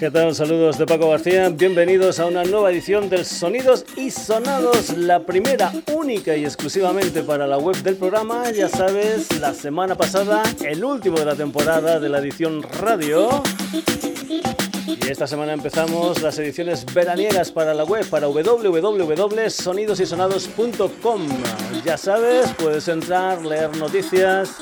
¿Qué tal? Saludos de Paco García. Bienvenidos a una nueva edición del Sonidos y Sonados, la primera, única y exclusivamente para la web del programa. Ya sabes, la semana pasada, el último de la temporada de la edición radio. Y esta semana empezamos las ediciones veraniegas para la web, para www.sonidosysonados.com. Ya sabes, puedes entrar, leer noticias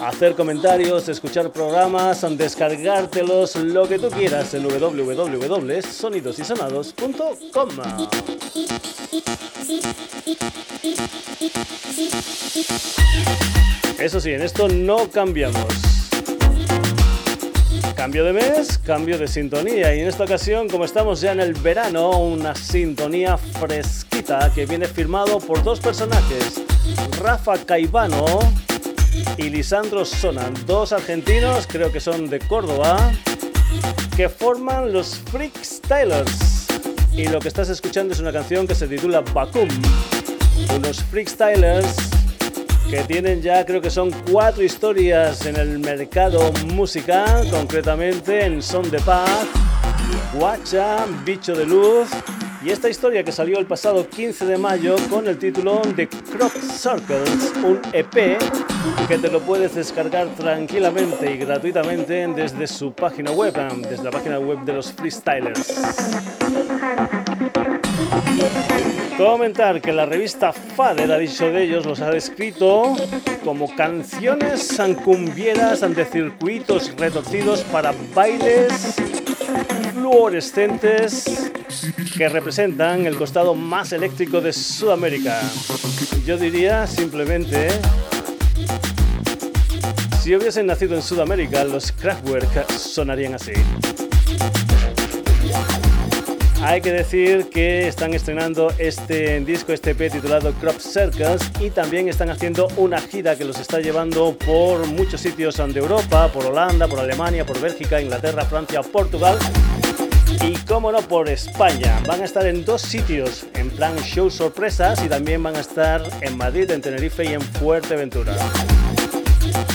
hacer comentarios, escuchar programas, descargártelos, lo que tú quieras en www.sonidosysonados.com. Eso sí, en esto no cambiamos. Cambio de mes, cambio de sintonía y en esta ocasión, como estamos ya en el verano, una sintonía fresquita que viene firmado por dos personajes, Rafa Caivano y Lisandro Sonan, dos argentinos, creo que son de Córdoba, que forman los Freakstylers. Y lo que estás escuchando es una canción que se titula Bakum. Unos Freakstylers que tienen ya, creo que son cuatro historias en el mercado musical, concretamente en Son de Paz, Guacha, Bicho de Luz y esta historia que salió el pasado 15 de mayo con el título de Crop Circles, un EP que te lo puedes descargar tranquilamente y gratuitamente desde su página web, desde la página web de los freestylers. Comentar que la revista Fader ha dicho de ellos, los ha descrito como canciones sancumbieras ante circuitos retorcidos para bailes fluorescentes que representan el costado más eléctrico de Sudamérica. Yo diría simplemente, si hubiesen nacido en Sudamérica, los Kraftwerk sonarían así. Hay que decir que están estrenando este disco, este EP titulado Crop Circles y también están haciendo una gira que los está llevando por muchos sitios de Europa, por Holanda, por Alemania, por Bélgica, Inglaterra, Francia, Portugal y como no por España. Van a estar en dos sitios en plan show sorpresas y también van a estar en Madrid, en Tenerife y en Fuerteventura.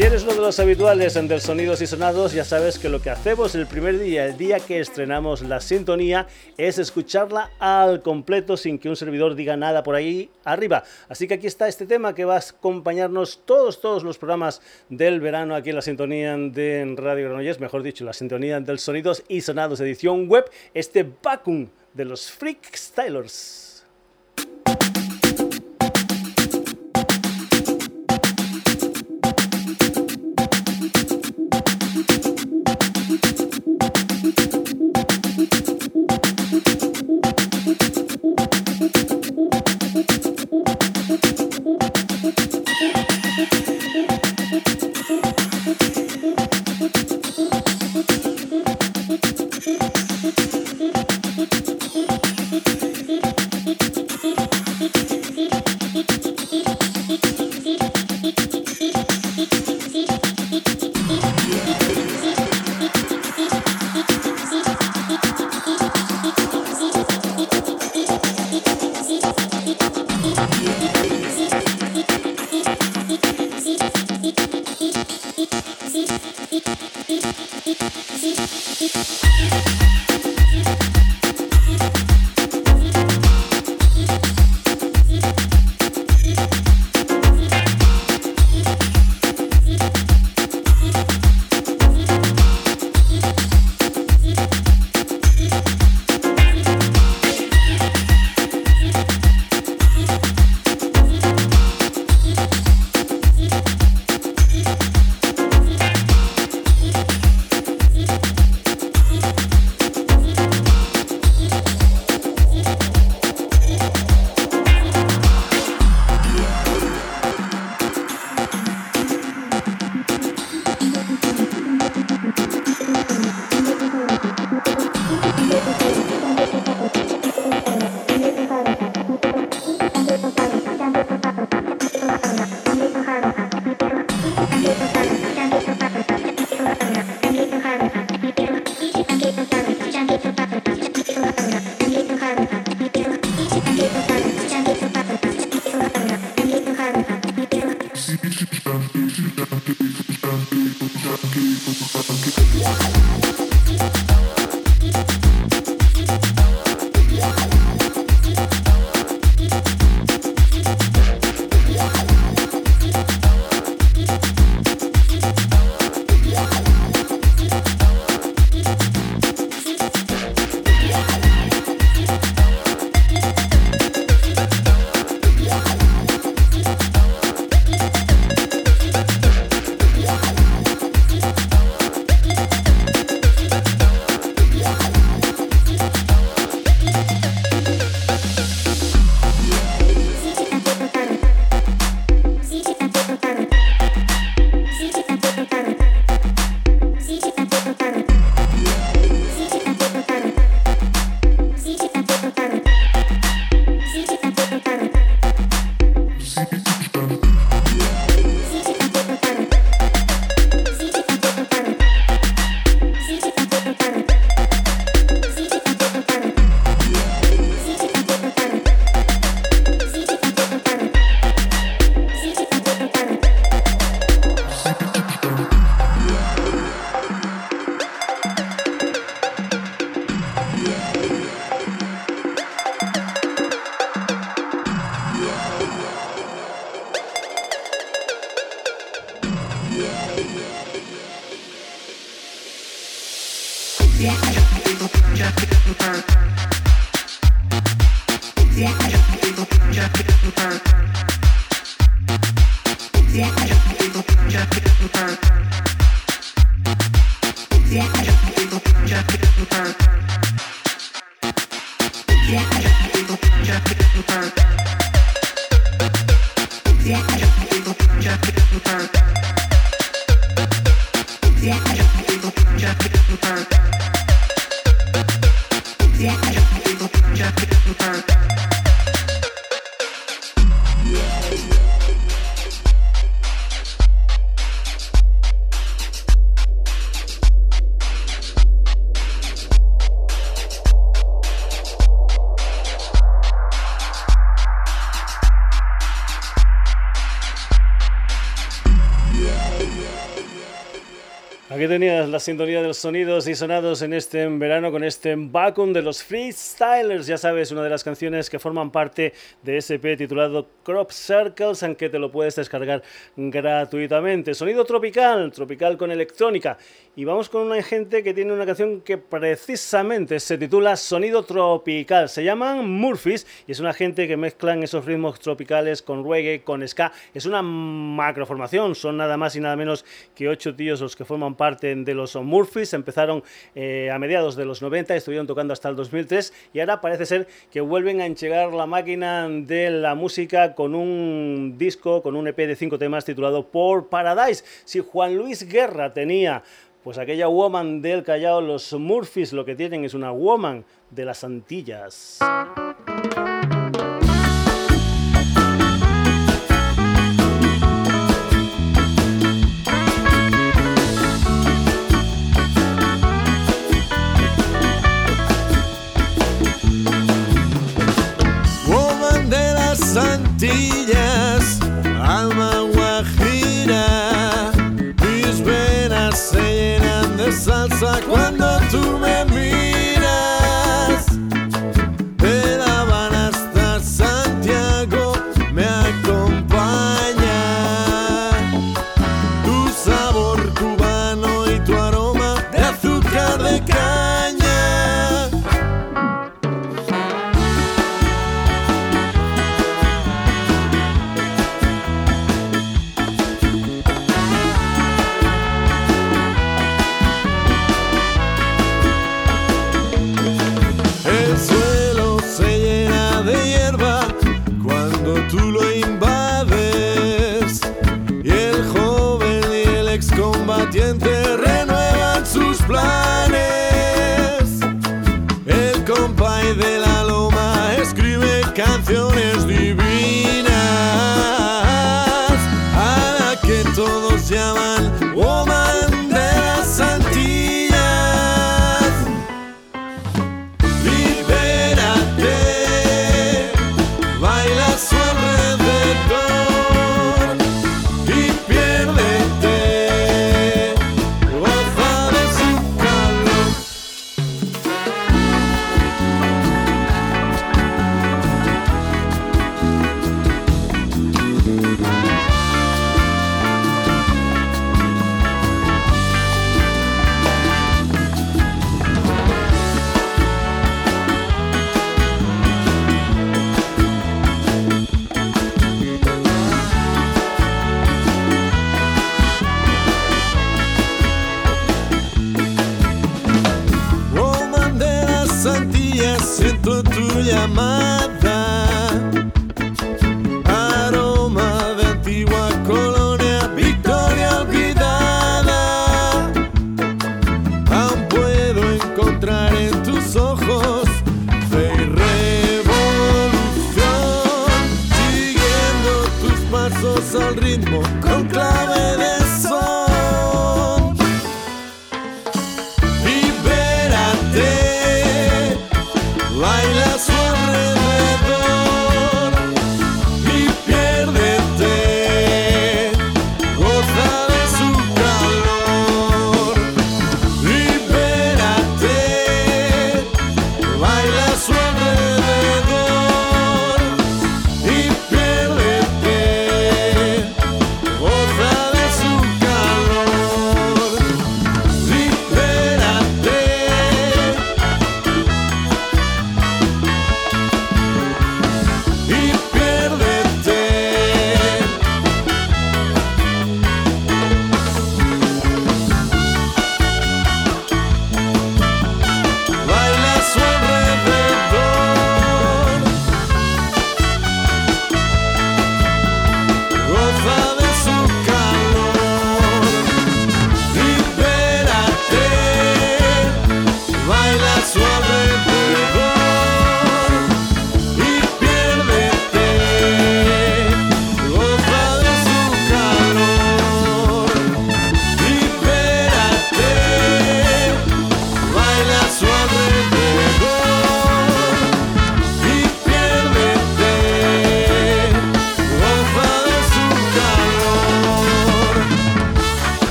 Si eres uno de los habituales en Del Sonidos y Sonados, ya sabes que lo que hacemos el primer día, el día que estrenamos la sintonía, es escucharla al completo sin que un servidor diga nada por ahí arriba. Así que aquí está este tema que va a acompañarnos todos, todos los programas del verano aquí en la sintonía de Radio Granollers, mejor dicho, la sintonía del Sonidos y Sonados edición web, este vacuum de los Freak Stylers. La sintonía de los sonidos y sonados en este verano con este vacuum de los Freestylers. Ya sabes, una de las canciones que forman parte de SP titulado Crop Circles, aunque te lo puedes descargar gratuitamente. Sonido tropical, tropical con electrónica. Y vamos con una gente que tiene una canción que precisamente se titula Sonido Tropical. Se llaman Murphys y es una gente que mezclan esos ritmos tropicales con reggae, con ska. Es una macroformación, son nada más y nada menos que ocho tíos los que forman parte de los Murphys. Empezaron eh, a mediados de los 90, estuvieron tocando hasta el 2003 y ahora parece ser que vuelven a enchegar la máquina de la música con un disco, con un EP de cinco temas titulado Por Paradise. Si Juan Luis Guerra tenía pues aquella woman del Callao, los Murphys lo que tienen es una woman de las Antillas.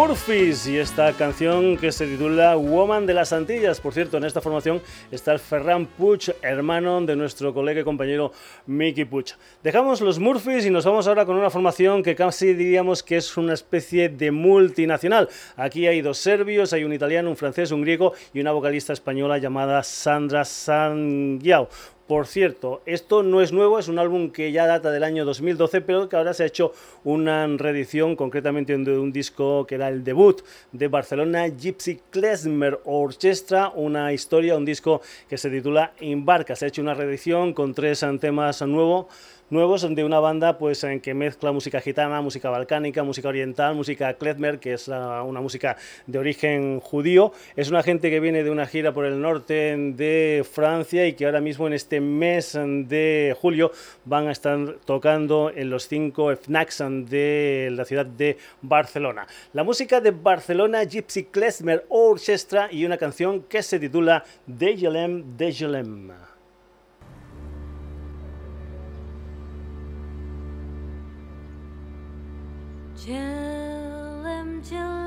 Murphys y esta canción que se titula Woman de las Antillas. Por cierto, en esta formación está el Ferran Puig, hermano de nuestro colega y compañero Mickey Puig. Dejamos los Murphys y nos vamos ahora con una formación que casi diríamos que es una especie de multinacional. Aquí hay dos serbios, hay un italiano, un francés, un griego y una vocalista española llamada Sandra Sangiao por cierto, esto no es nuevo, es un álbum que ya data del año 2012, pero que ahora se ha hecho una reedición, concretamente de un disco que era el debut de Barcelona Gypsy Klezmer Orchestra, una historia, un disco que se titula Embarca. Se ha hecho una reedición con tres temas nuevos nuevos de una banda pues en que mezcla música gitana, música balcánica, música oriental, música klezmer, que es una música de origen judío. Es una gente que viene de una gira por el norte de Francia y que ahora mismo en este mes de julio van a estar tocando en los cinco FNACs de la ciudad de Barcelona. La música de Barcelona Gypsy Klezmer Orchestra y una canción que se titula Dejelem Dejelem. Chillum, chillum.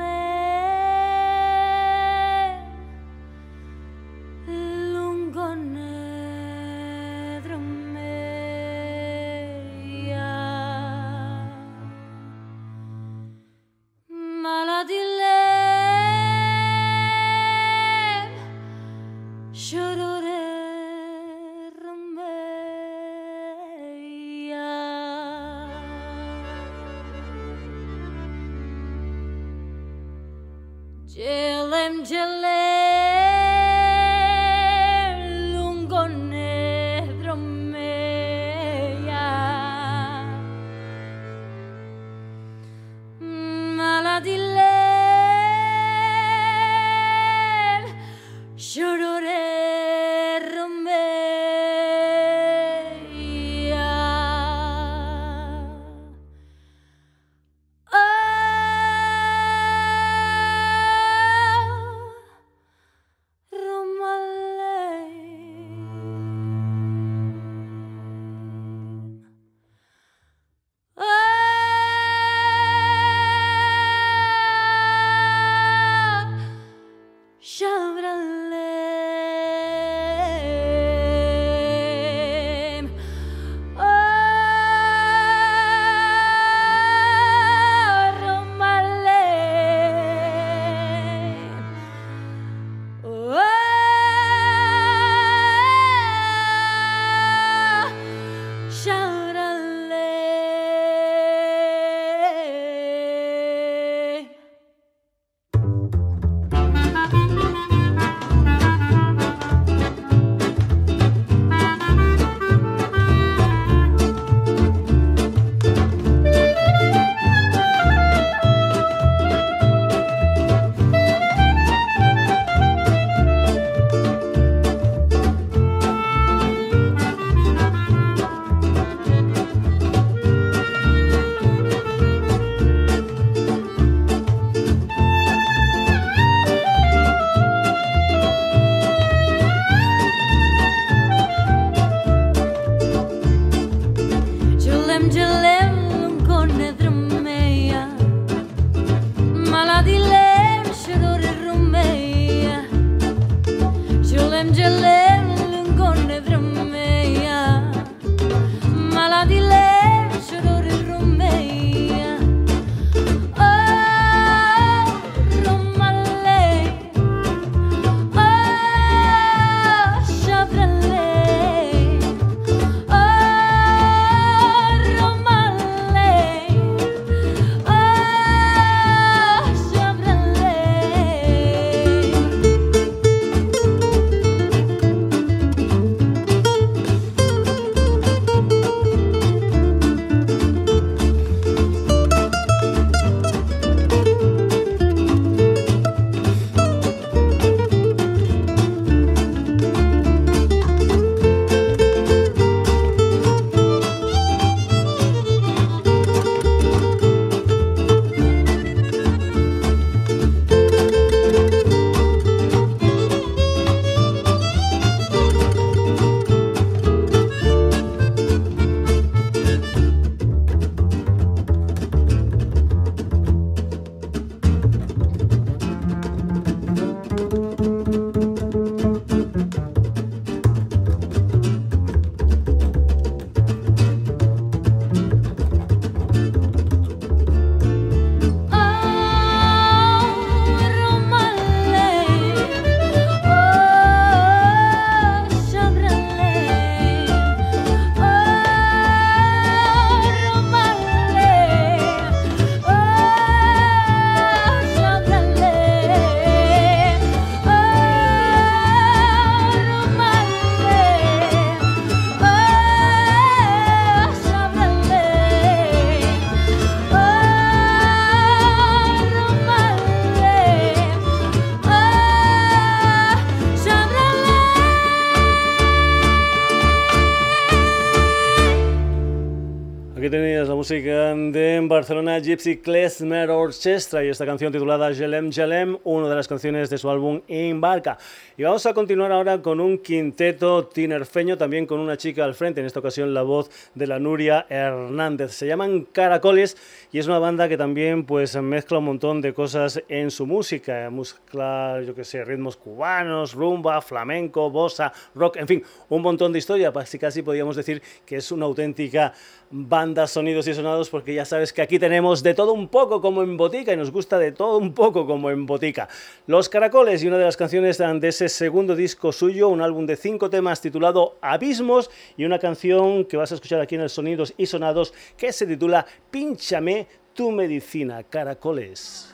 Música de Barcelona Gypsy Klezmer Orchestra y esta canción titulada Jelem Jelem, una de las canciones de su álbum Embarca. Y vamos a continuar ahora con un quinteto tinerfeño, también con una chica al frente, en esta ocasión la voz de la Nuria Hernández. Se llaman Caracoles y es una banda que también pues mezcla un montón de cosas en su música, mezcla, yo que sé, ritmos cubanos, rumba, flamenco, bossa, rock, en fin, un montón de historia, casi casi podríamos decir que es una auténtica banda sonidos y sonados porque ya sabes que aquí tenemos de todo un poco como en botica y nos gusta de todo un poco como en botica. Los Caracoles y una de las canciones de ese segundo disco suyo, un álbum de cinco temas titulado Abismos y una canción que vas a escuchar aquí en el Sonidos y Sonados que se titula Pínchame tu medicina, caracoles.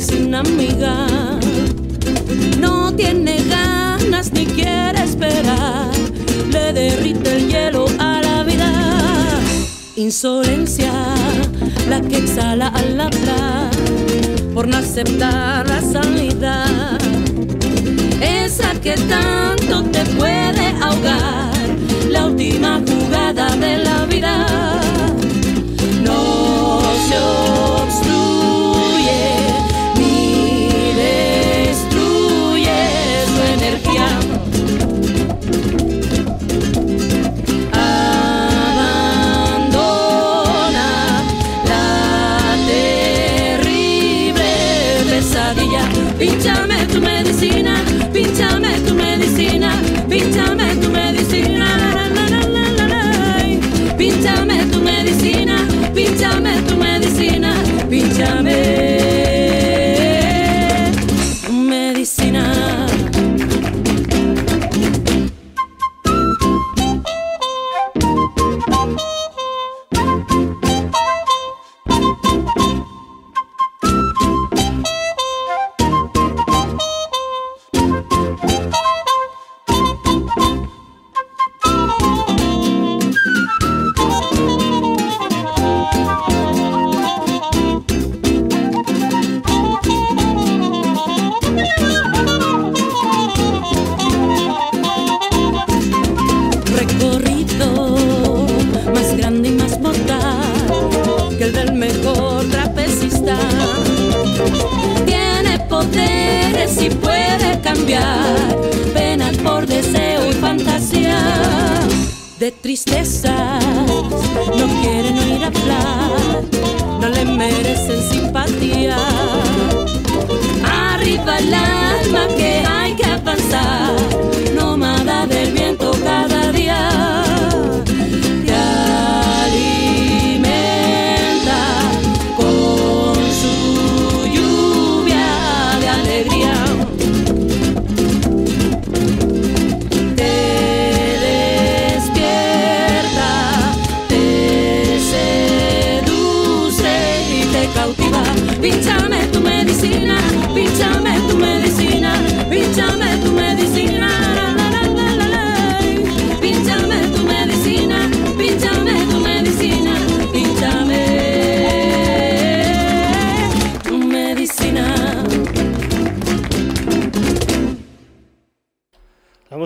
Sin amiga. No tiene ganas ni quiere esperar, le derrite el hielo a la vida. Insolencia, la que exhala al hablar, por no aceptar la salida. Esa que tanto te puede ahogar la última jugada de la vida. No se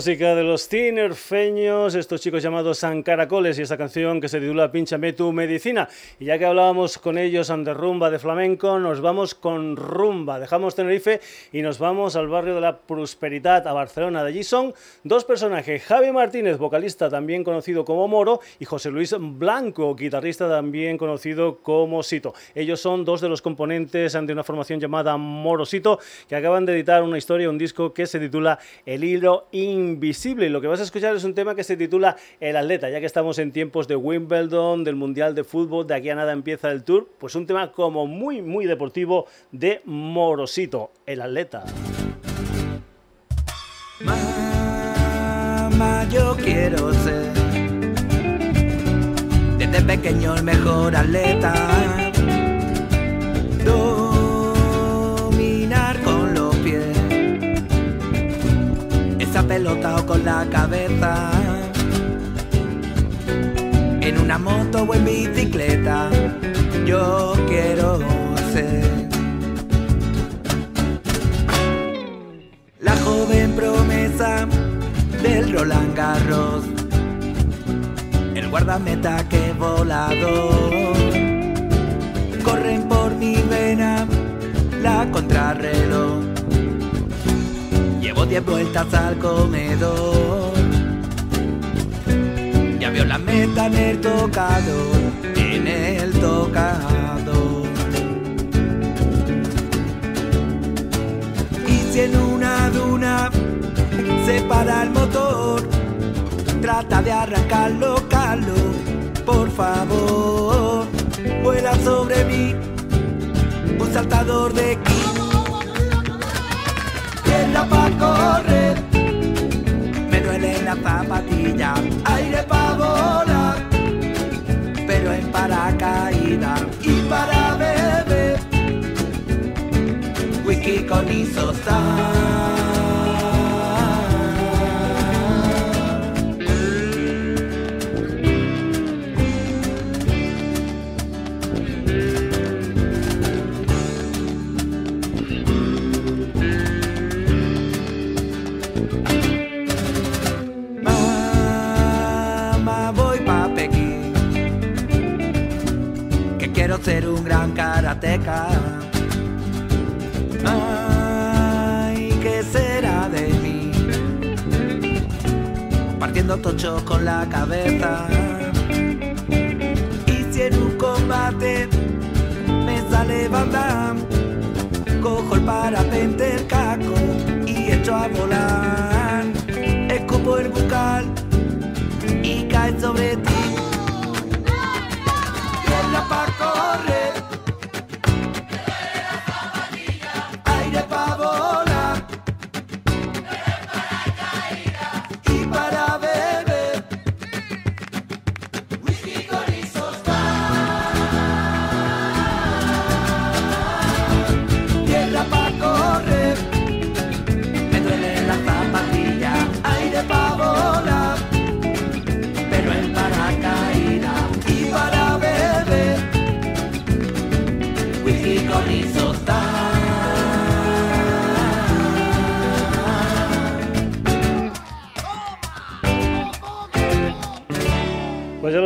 música de los tinerfeños, estos chicos llamados San Caracoles y esta canción que se titula Pinchame tu medicina. Y ya que hablábamos con ellos de rumba de flamenco, nos vamos con rumba. Dejamos Tenerife y nos vamos al barrio de la Prosperidad, a Barcelona. De allí son dos personajes, Javi Martínez, vocalista también conocido como Moro, y José Luis Blanco, guitarrista también conocido como Sito. Ellos son dos de los componentes de una formación llamada Morosito, que acaban de editar una historia, un disco que se titula El hilo invisible. Y lo que vas a escuchar es un tema que se titula El atleta, ya que estamos en tiempos de Wimbledon, del Mundial de Fútbol, de aquí a nada empieza el tour, pues un tema como muy, muy deportivo de Morosito, el atleta. Mamá, yo quiero ser desde pequeño el mejor atleta pelota o con la cabeza. En una moto o en bicicleta, yo quiero ser. La joven promesa del Roland Garros, el guardameta que volador. Corren por mi vena la contrarreloj Llevo diez vueltas al comedor. Ya veo la meta en el tocador, en el tocador. Y si en una duna se para el motor, trata de arrancarlo, calo, por favor. Vuela sobre mí un saltador de pa' correr. Me duele la zapatilla, aire pa' volar, Con la cabeza. Y un combate me sale banda, cojo el parapente, el caco y echo a volar. Escupo el bucal y cae sobre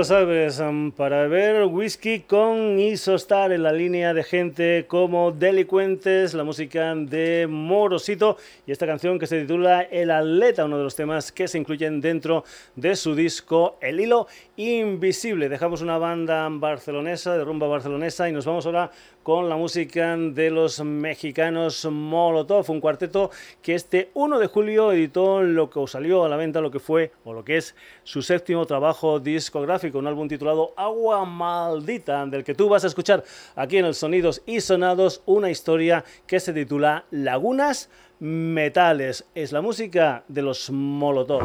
sabes, para ver whisky con Isostar en la línea de gente como Delincuentes, la música de Morosito y esta canción que se titula El Atleta, uno de los temas que se incluyen dentro de su disco El Hilo Invisible. Dejamos una banda barcelonesa, de rumba barcelonesa y nos vamos ahora con la música de los mexicanos Molotov, un cuarteto que este 1 de julio editó lo que salió a la venta, lo que fue o lo que es su séptimo trabajo discográfico, un álbum titulado Agua Maldita, del que tú vas a escuchar aquí en el Sonidos y Sonados una historia que se titula Lagunas Metales. Es la música de los Molotov.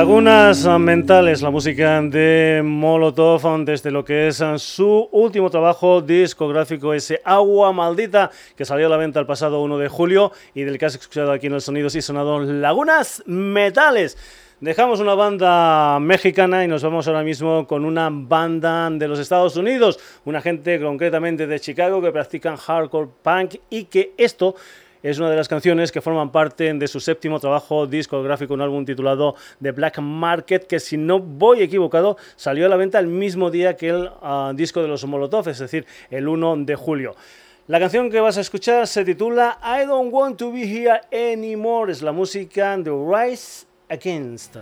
Lagunas eh, Mentales, la música de Molotov eh, desde lo que es eh, su último trabajo discográfico, ese Agua Maldita, que salió a la venta el pasado 1 de julio y del que has escuchado aquí en el sonido y Sonados Lagunas Metales. Dejamos una banda mexicana y nos vamos ahora mismo con una banda de los Estados Unidos, una gente concretamente de Chicago que practican hardcore punk y que esto es una de las canciones que forman parte de su séptimo trabajo discográfico, un álbum titulado The Black Market, que si no voy equivocado, salió a la venta el mismo día que el ah, disco de los Molotov, es decir, el 1 de julio. La canción que vas a escuchar se titula I Don't Want to Be Here Anymore. Es la música de Rise Against.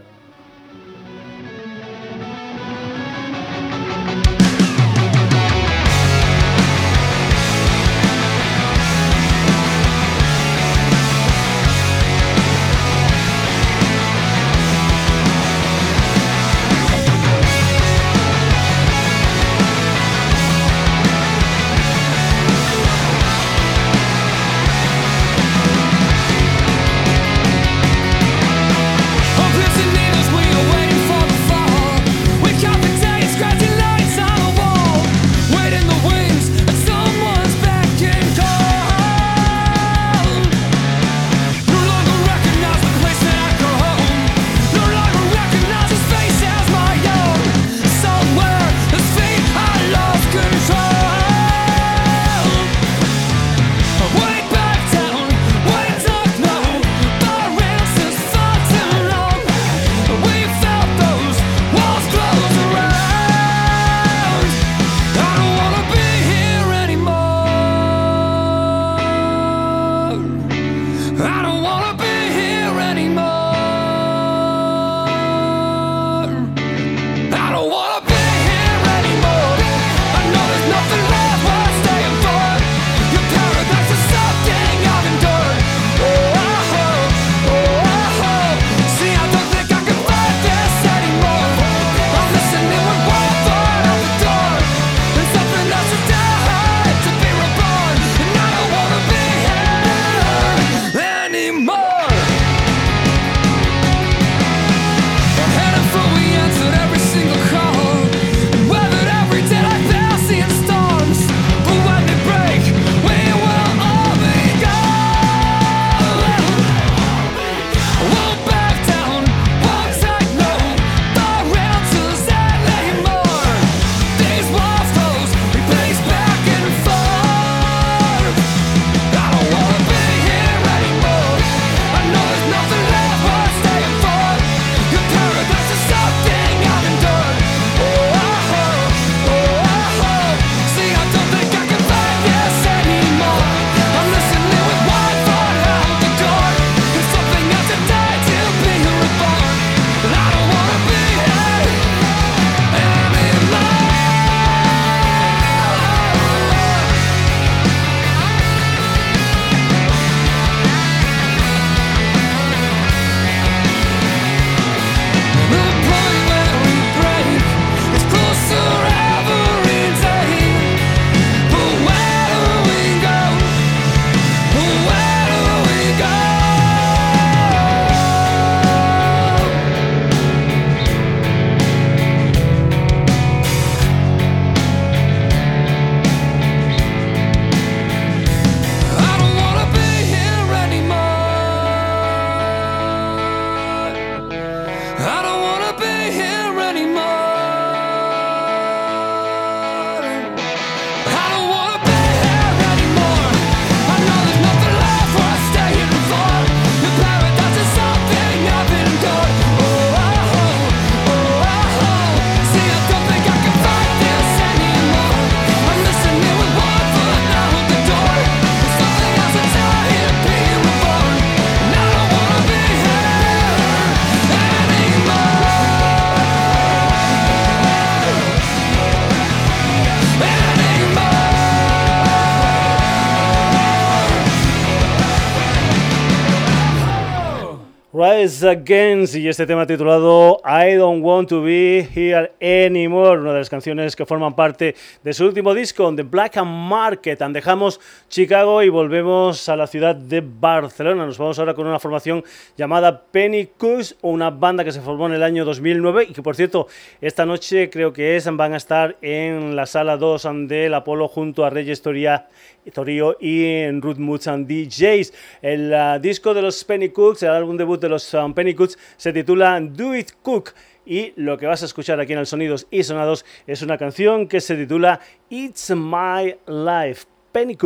Rise Against y este tema titulado I Don't Want to Be Here Anymore, una de las canciones que forman parte de su último disco, The Black Market. And dejamos Chicago y volvemos a la ciudad de Barcelona. Nos vamos ahora con una formación llamada Penny Cooks, una banda que se formó en el año 2009 y que por cierto esta noche creo que es, van a estar en la sala 2 del Apolo junto a Reyes Toria Torio y en Ruth and DJs. El uh, disco de los Penny Cooks, el álbum debut de los um, Penny Cooks, se titula Do It Cook. Y lo que vas a escuchar aquí en el Sonidos y Sonados es una canción que se titula It's My Life. Penny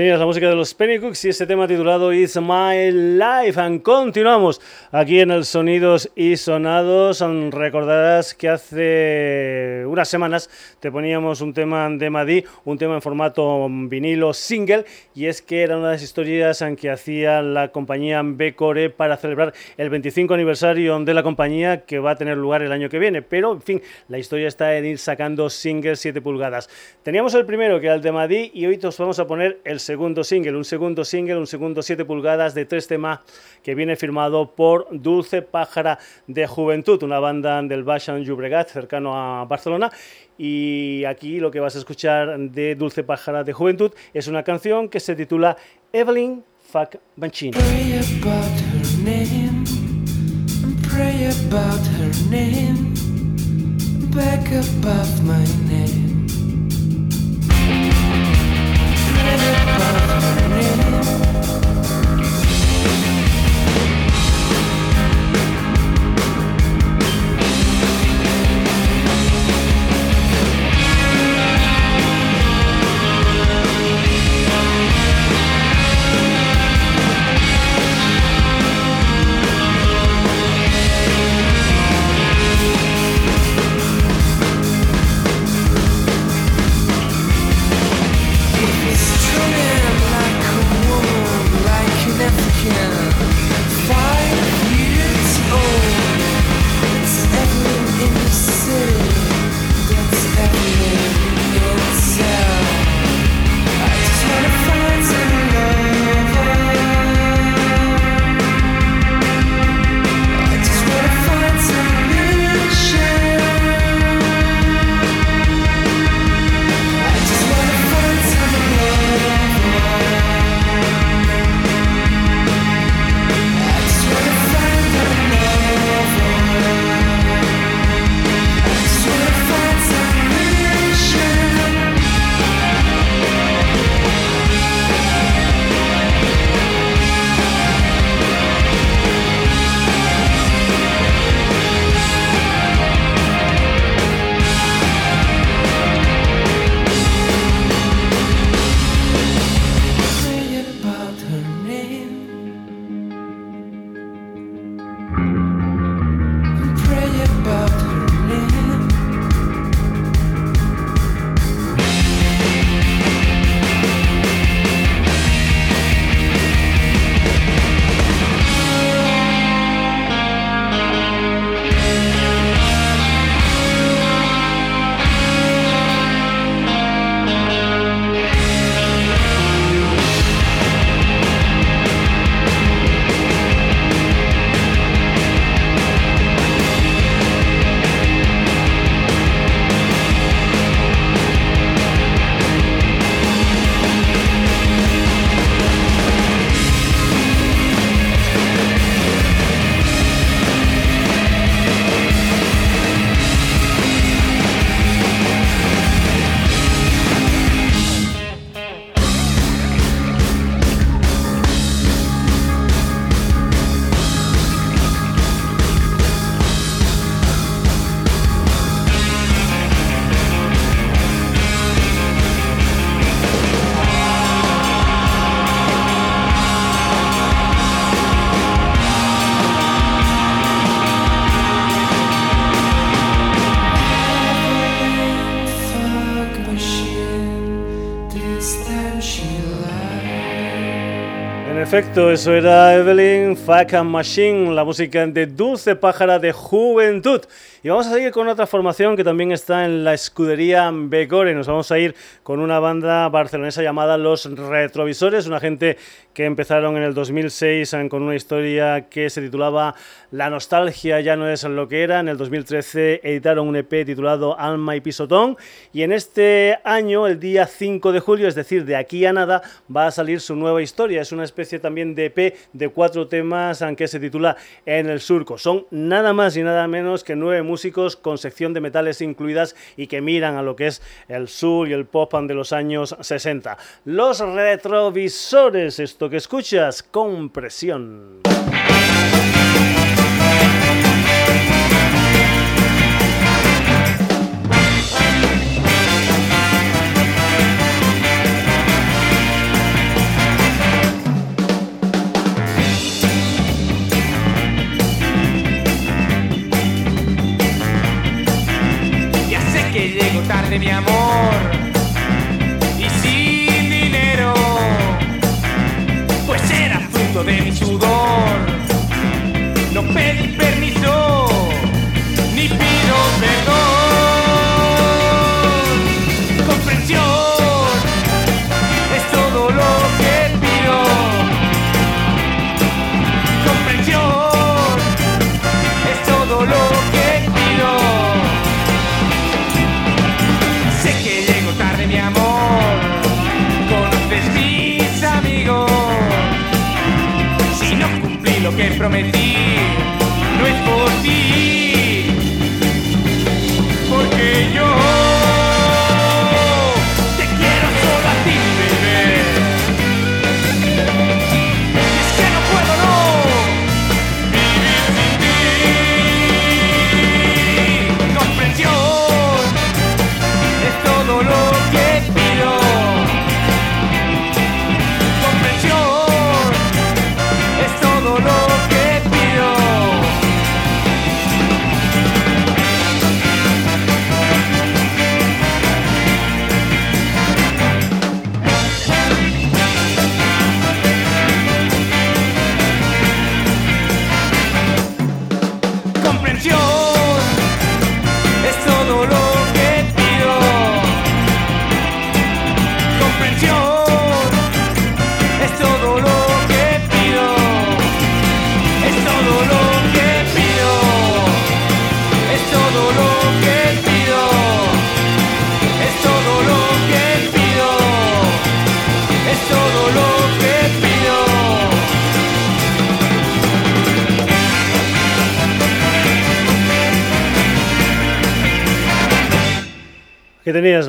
tenías la música de los Penny Cooks y ese tema titulado It's My Life. And continuamos aquí en el Sonidos y Sonados. Recordarás que hace unas semanas te poníamos un tema de Madí, un tema en formato vinilo single, y es que era una de las historias en que hacía la compañía B-Core para celebrar el 25 aniversario de la compañía que va a tener lugar el año que viene. Pero, en fin, la historia está en ir sacando singles 7 pulgadas. Teníamos el primero, que era el de Madí, y hoy nos vamos a poner el segundo single, un segundo single, un segundo 7 pulgadas de tres temas que viene firmado por Dulce Pájara de Juventud, una banda del Bashan Llobregat, cercano a Barcelona. Y aquí lo que vas a escuchar de Dulce Pájara de Juventud es una canción que se titula Evelyn Fuck Banchini. Pray Rick. Efecto, eso era Evelyn Fuck Machine, la música de Dulce Pájara de Juventud. Y vamos a seguir con otra formación que también está en la escudería Becore. Nos vamos a ir con una banda barcelonesa llamada Los Retrovisores, una gente que empezaron en el 2006 con una historia que se titulaba La nostalgia ya no es lo que era. En el 2013 editaron un EP titulado Alma y Pisotón. Y en este año, el día 5 de julio, es decir, de aquí a nada, va a salir su nueva historia. Es una especie también de EP de cuatro temas, aunque se titula En el Surco. Son nada más y nada menos que nueve músicos con sección de metales incluidas y que miran a lo que es el sur y el pop de los años 60. Los retrovisores, esto que escuchas, compresión.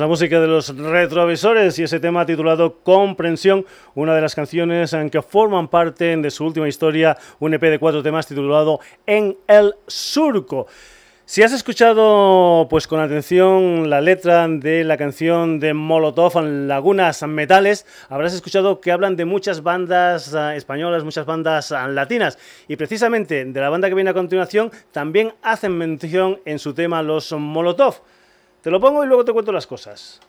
La música de los retrovisores y ese tema titulado Comprensión, una de las canciones en que forman parte de su última historia, un EP de cuatro temas titulado En el Surco. Si has escuchado pues con atención la letra de la canción de Molotov Lagunas Metales, habrás escuchado que hablan de muchas bandas ah, españolas, muchas bandas ah, latinas y precisamente de la banda que viene a continuación también hacen mención en su tema los Molotov. Te lo pongo y luego te cuento las cosas.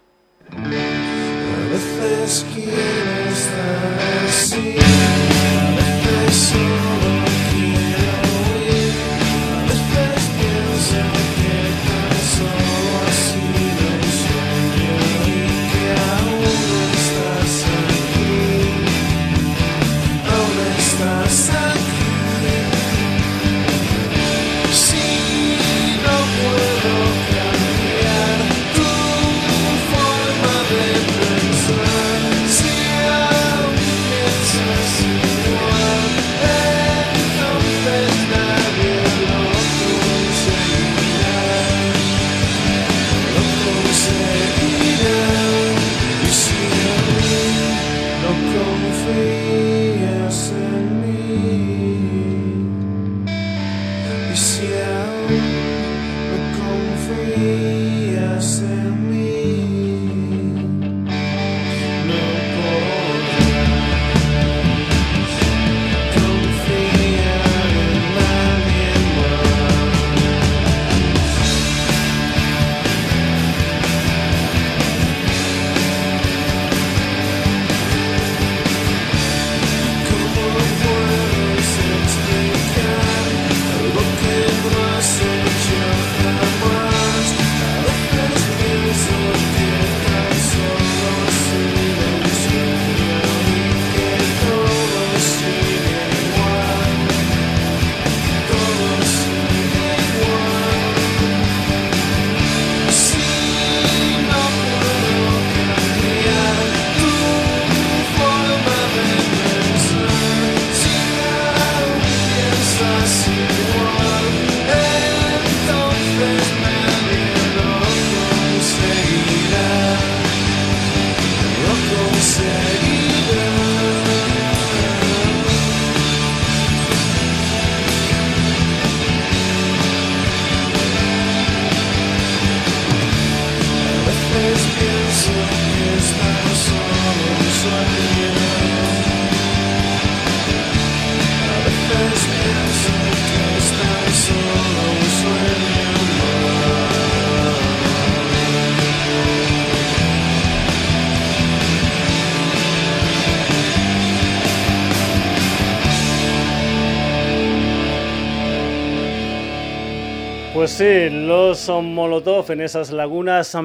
Sí, los Molotov en esas lagunas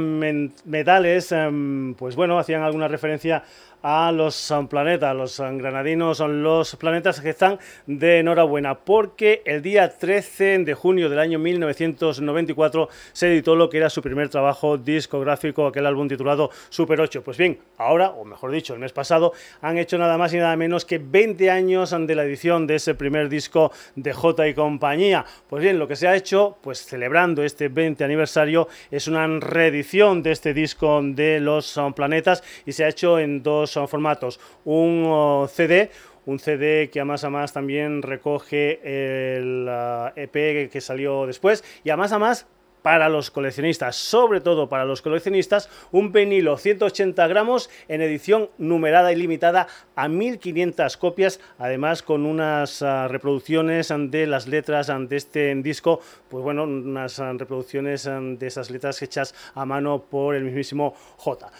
metales, em, pues bueno, hacían alguna referencia a los planetas, los granadinos, son los planetas que están de enhorabuena, porque el día 13 de junio del año 1994 se editó lo que era su primer trabajo discográfico, aquel álbum titulado Super 8. Pues bien, ahora, o mejor dicho, el mes pasado, han hecho nada más y nada menos que 20 años de la edición de ese primer disco de J y compañía. Pues bien, lo que se ha hecho, pues celebrando este 20 aniversario, es una reedición de este disco de los planetas y se ha hecho en dos formatos. Un oh, CD, un CD que a más a más también recoge el EP e que salió después y a más a más para los coleccionistas, sobre todo para los coleccionistas, un vinilo 180 gramos en edición numerada y limitada a 1500 copias, además con unas ah, reproducciones de las letras de este disco, pues bueno, unas ah, reproducciones de esas letras hechas a mano por el mismísimo J.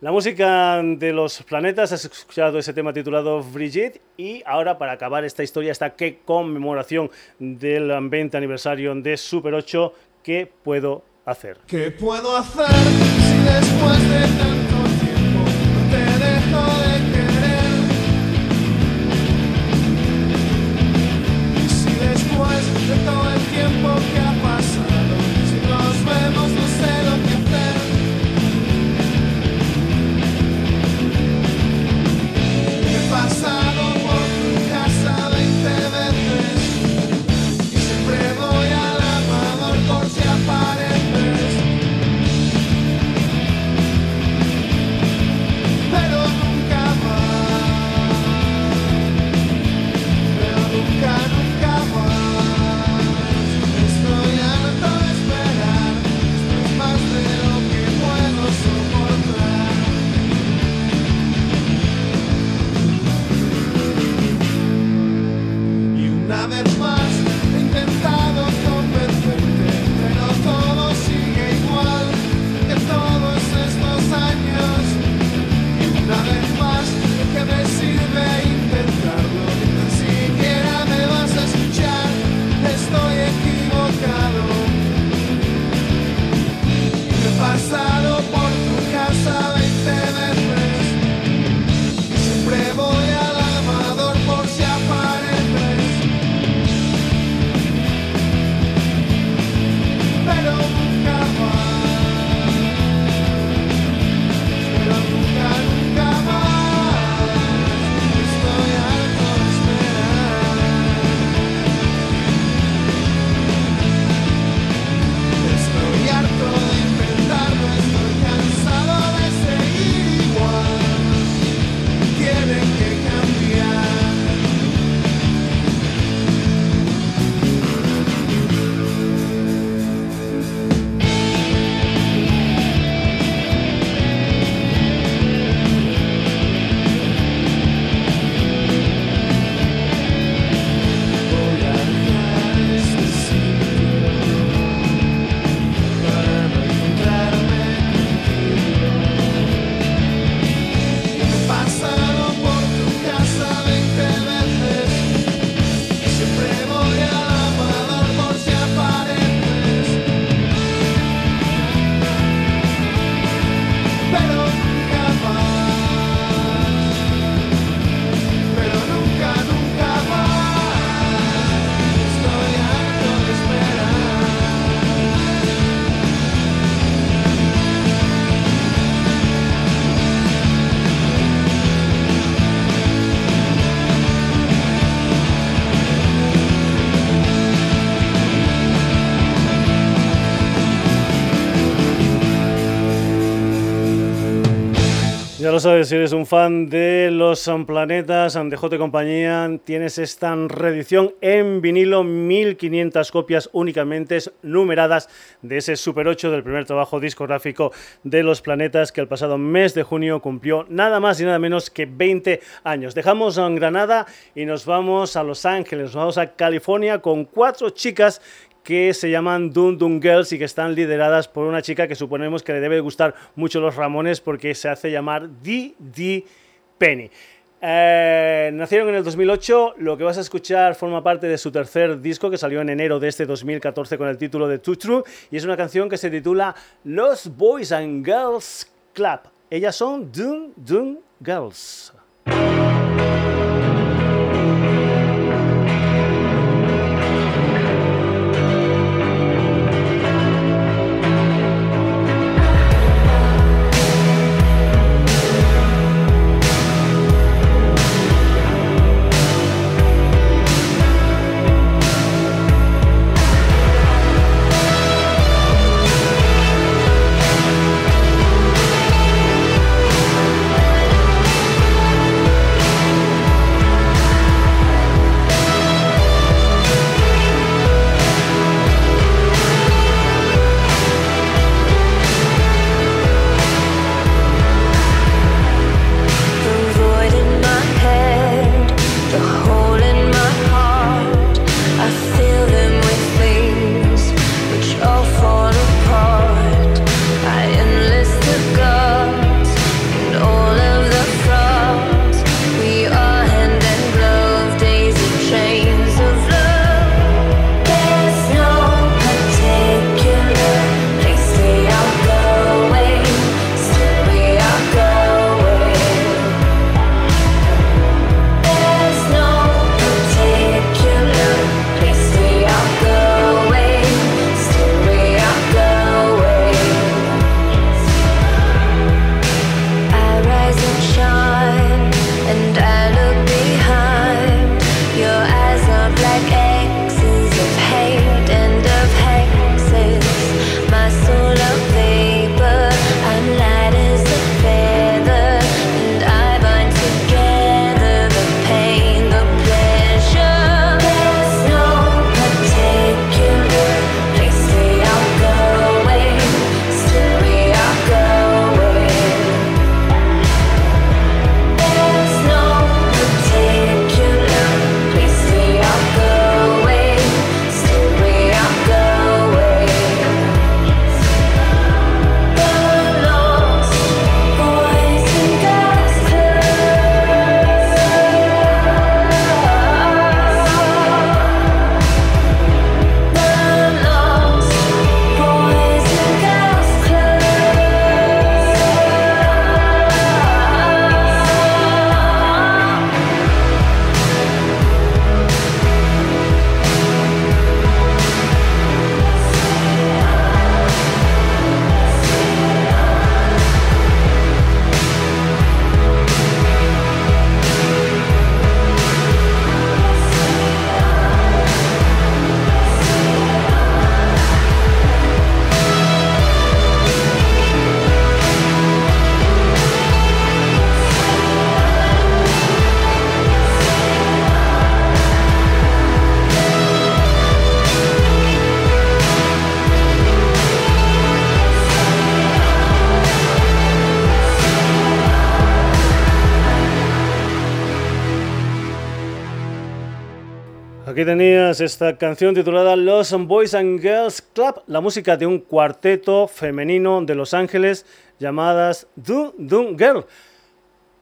La música de los planetas, has escuchado ese tema titulado Brigitte y ahora para acabar esta historia, esta que conmemoración del 20 aniversario de Super 8, ¿qué puedo hacer? ¿Qué puedo hacer si después de tanto tiempo te dejo de Ya lo sabes, si eres un fan de los planetas, de J Compañía, tienes esta reedición en vinilo, 1500 copias únicamente numeradas de ese Super 8 del primer trabajo discográfico de los planetas que el pasado mes de junio cumplió nada más y nada menos que 20 años. Dejamos en Granada y nos vamos a Los Ángeles, nos vamos a California con cuatro chicas que se llaman Dun Dun Girls y que están lideradas por una chica que suponemos que le debe gustar mucho los Ramones porque se hace llamar Dee Penny. Eh, nacieron en el 2008, lo que vas a escuchar forma parte de su tercer disco que salió en enero de este 2014 con el título de Too True y es una canción que se titula Los Boys and Girls Club. Ellas son Dun Dun Girls. Tenías esta canción titulada Los Boys and Girls Club, la música de un cuarteto femenino de Los Ángeles llamadas Dun Dun Girl.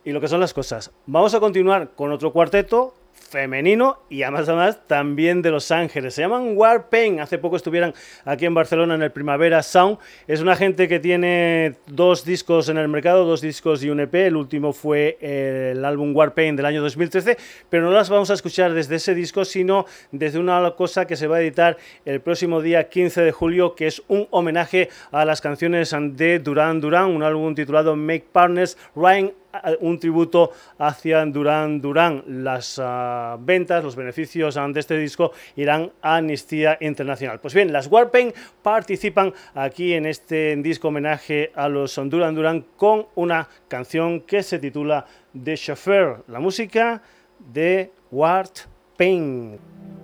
Y lo que son las cosas. Vamos a continuar con otro cuarteto femenino y además, además también de Los Ángeles. Se llaman Warpaint. Hace poco estuvieron aquí en Barcelona en el Primavera Sound. Es una gente que tiene dos discos en el mercado, dos discos y un EP. El último fue el álbum Warpaint del año 2013, pero no las vamos a escuchar desde ese disco, sino desde una cosa que se va a editar el próximo día 15 de julio, que es un homenaje a las canciones de Duran Duran, un álbum titulado Make Partners Ryan un tributo hacia Duran Duran. Las uh, ventas, los beneficios de este disco irán a Amnistía Internacional. Pues bien, las Warpaint participan aquí en este disco homenaje a los Duran Duran con una canción que se titula The Chauffeur, la música de Warpaint. The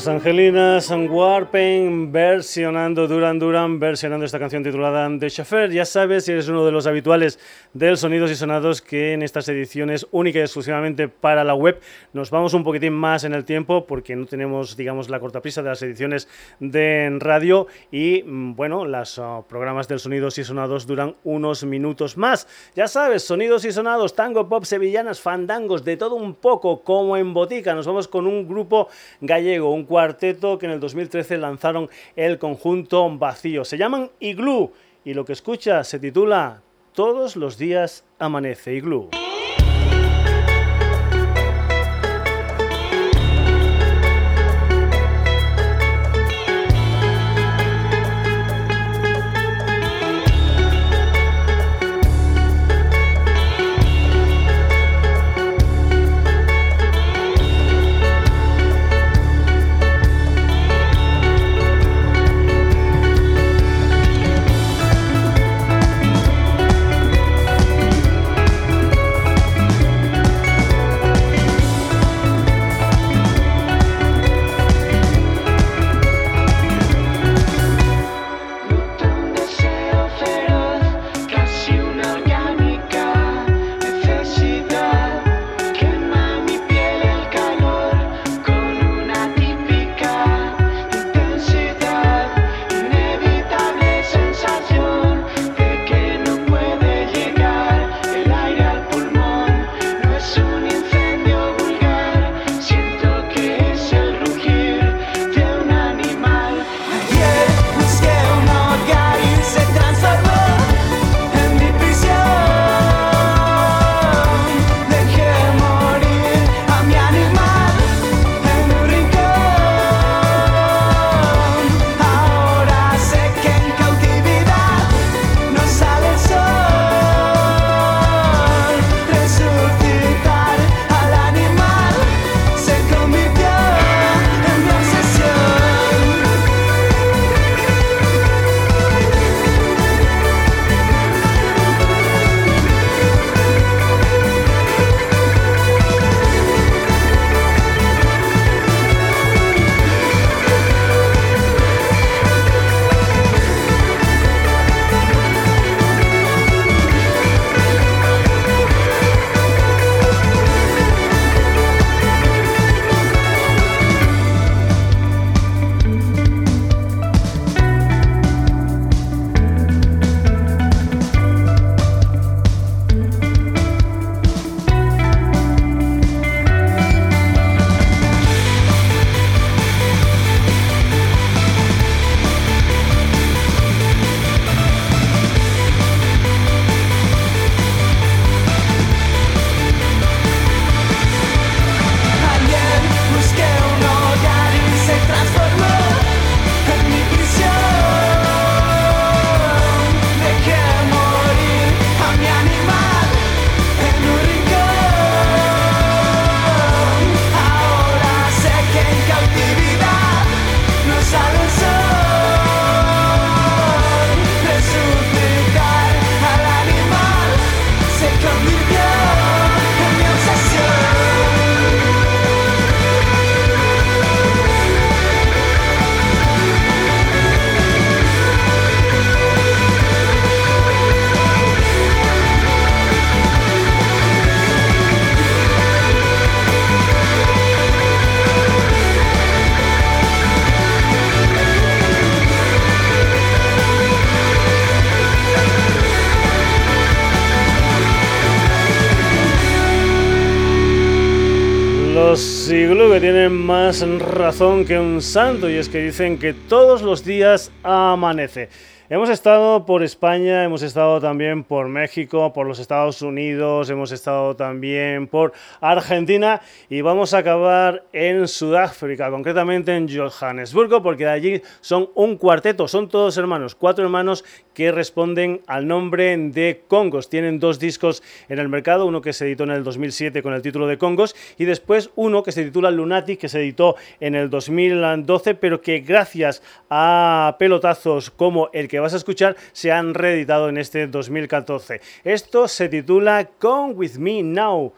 Las Angelinas Warpen versionando Duran Duran, versionando esta canción titulada The Chauffeur. Ya sabes, si eres uno de los habituales del Sonidos y Sonados, que en estas ediciones única y exclusivamente para la web nos vamos un poquitín más en el tiempo porque no tenemos, digamos, la cortaprisa de las ediciones de radio y, mm, bueno, los ah, programas del Sonidos y Sonados duran unos minutos más. Ya sabes, Sonidos y Sonados, tango, pop, sevillanas, fandangos, de todo un poco como en botica. Nos vamos con un grupo gallego un cuarteto que en el 2013 lanzaron el conjunto Vacío. Se llaman Igloo y lo que escucha se titula Todos los días amanece Igloo. Más razón que un santo y es que dicen que todos los días amanece. Hemos estado por España, hemos estado también por México, por los Estados Unidos, hemos estado también por Argentina y vamos a acabar en Sudáfrica, concretamente en Johannesburgo, porque de allí son un cuarteto, son todos hermanos, cuatro hermanos que responden al nombre de Congos. Tienen dos discos en el mercado, uno que se editó en el 2007 con el título de Congos y después uno que se titula Lunatic, que se editó en el 2012, pero que gracias a pelotazos como el vas a escuchar se han reeditado en este 2014. Esto se titula Come With Me Now.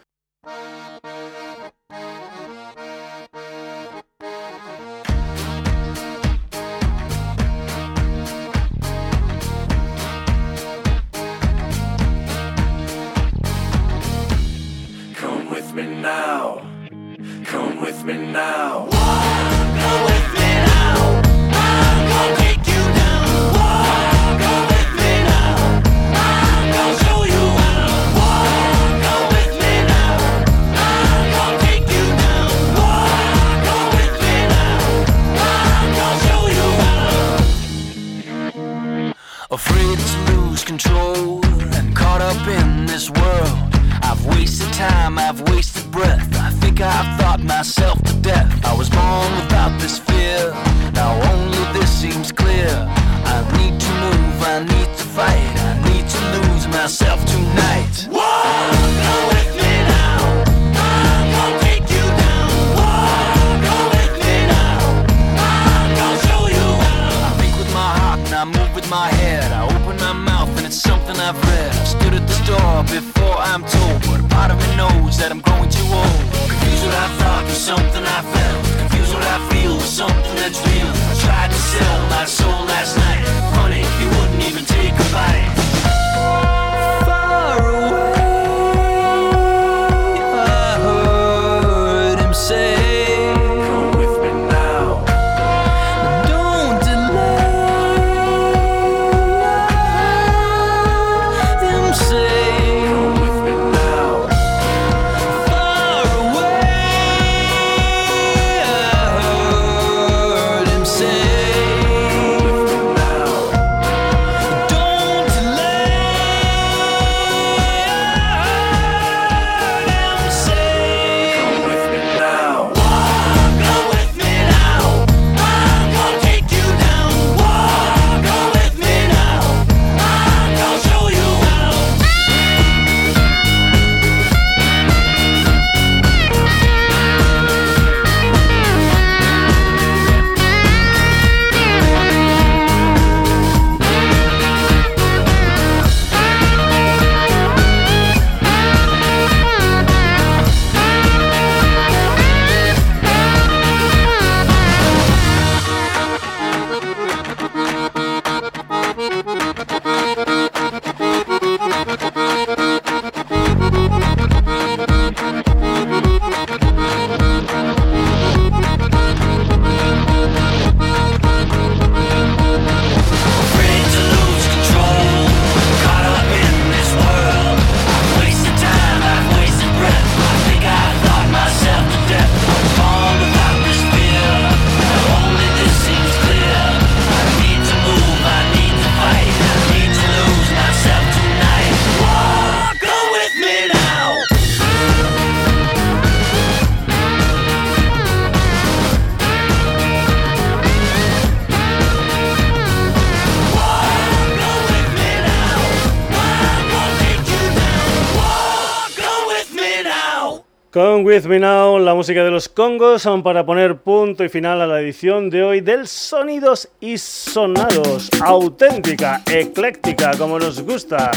Música de los Congos, son para poner punto y final a la edición de hoy del Sonidos y Sonados. Auténtica, ecléctica, como nos gusta.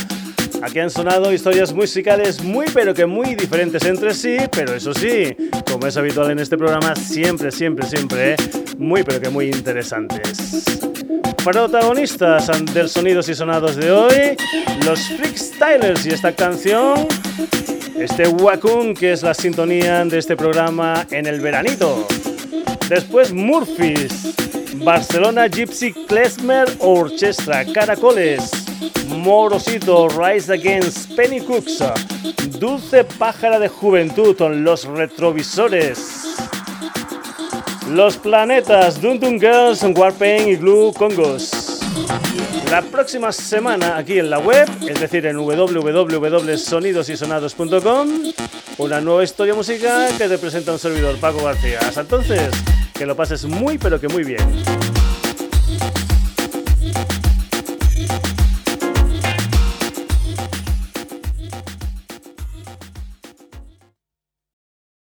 Aquí han sonado historias musicales muy pero que muy diferentes entre sí, pero eso sí, como es habitual en este programa, siempre, siempre, siempre, muy pero que muy interesantes. Protagonistas del Sonidos y Sonados de hoy, los Freakstylers y esta canción este Wakun, que es la sintonía de este programa en el veranito. Después Murphys, Barcelona Gypsy Klezmer Orchestra, Caracoles, Morosito, Rise Against, Penny Cooks, Dulce Pájara de Juventud, Los Retrovisores, Los Planetas, Dun Dun Girls, Warpaint y Glue Congos. La próxima semana aquí en la web, es decir, en www.sonidosysonados.com, una nueva historia musical que te presenta un servidor Paco García. Hasta entonces, que lo pases muy pero que muy bien.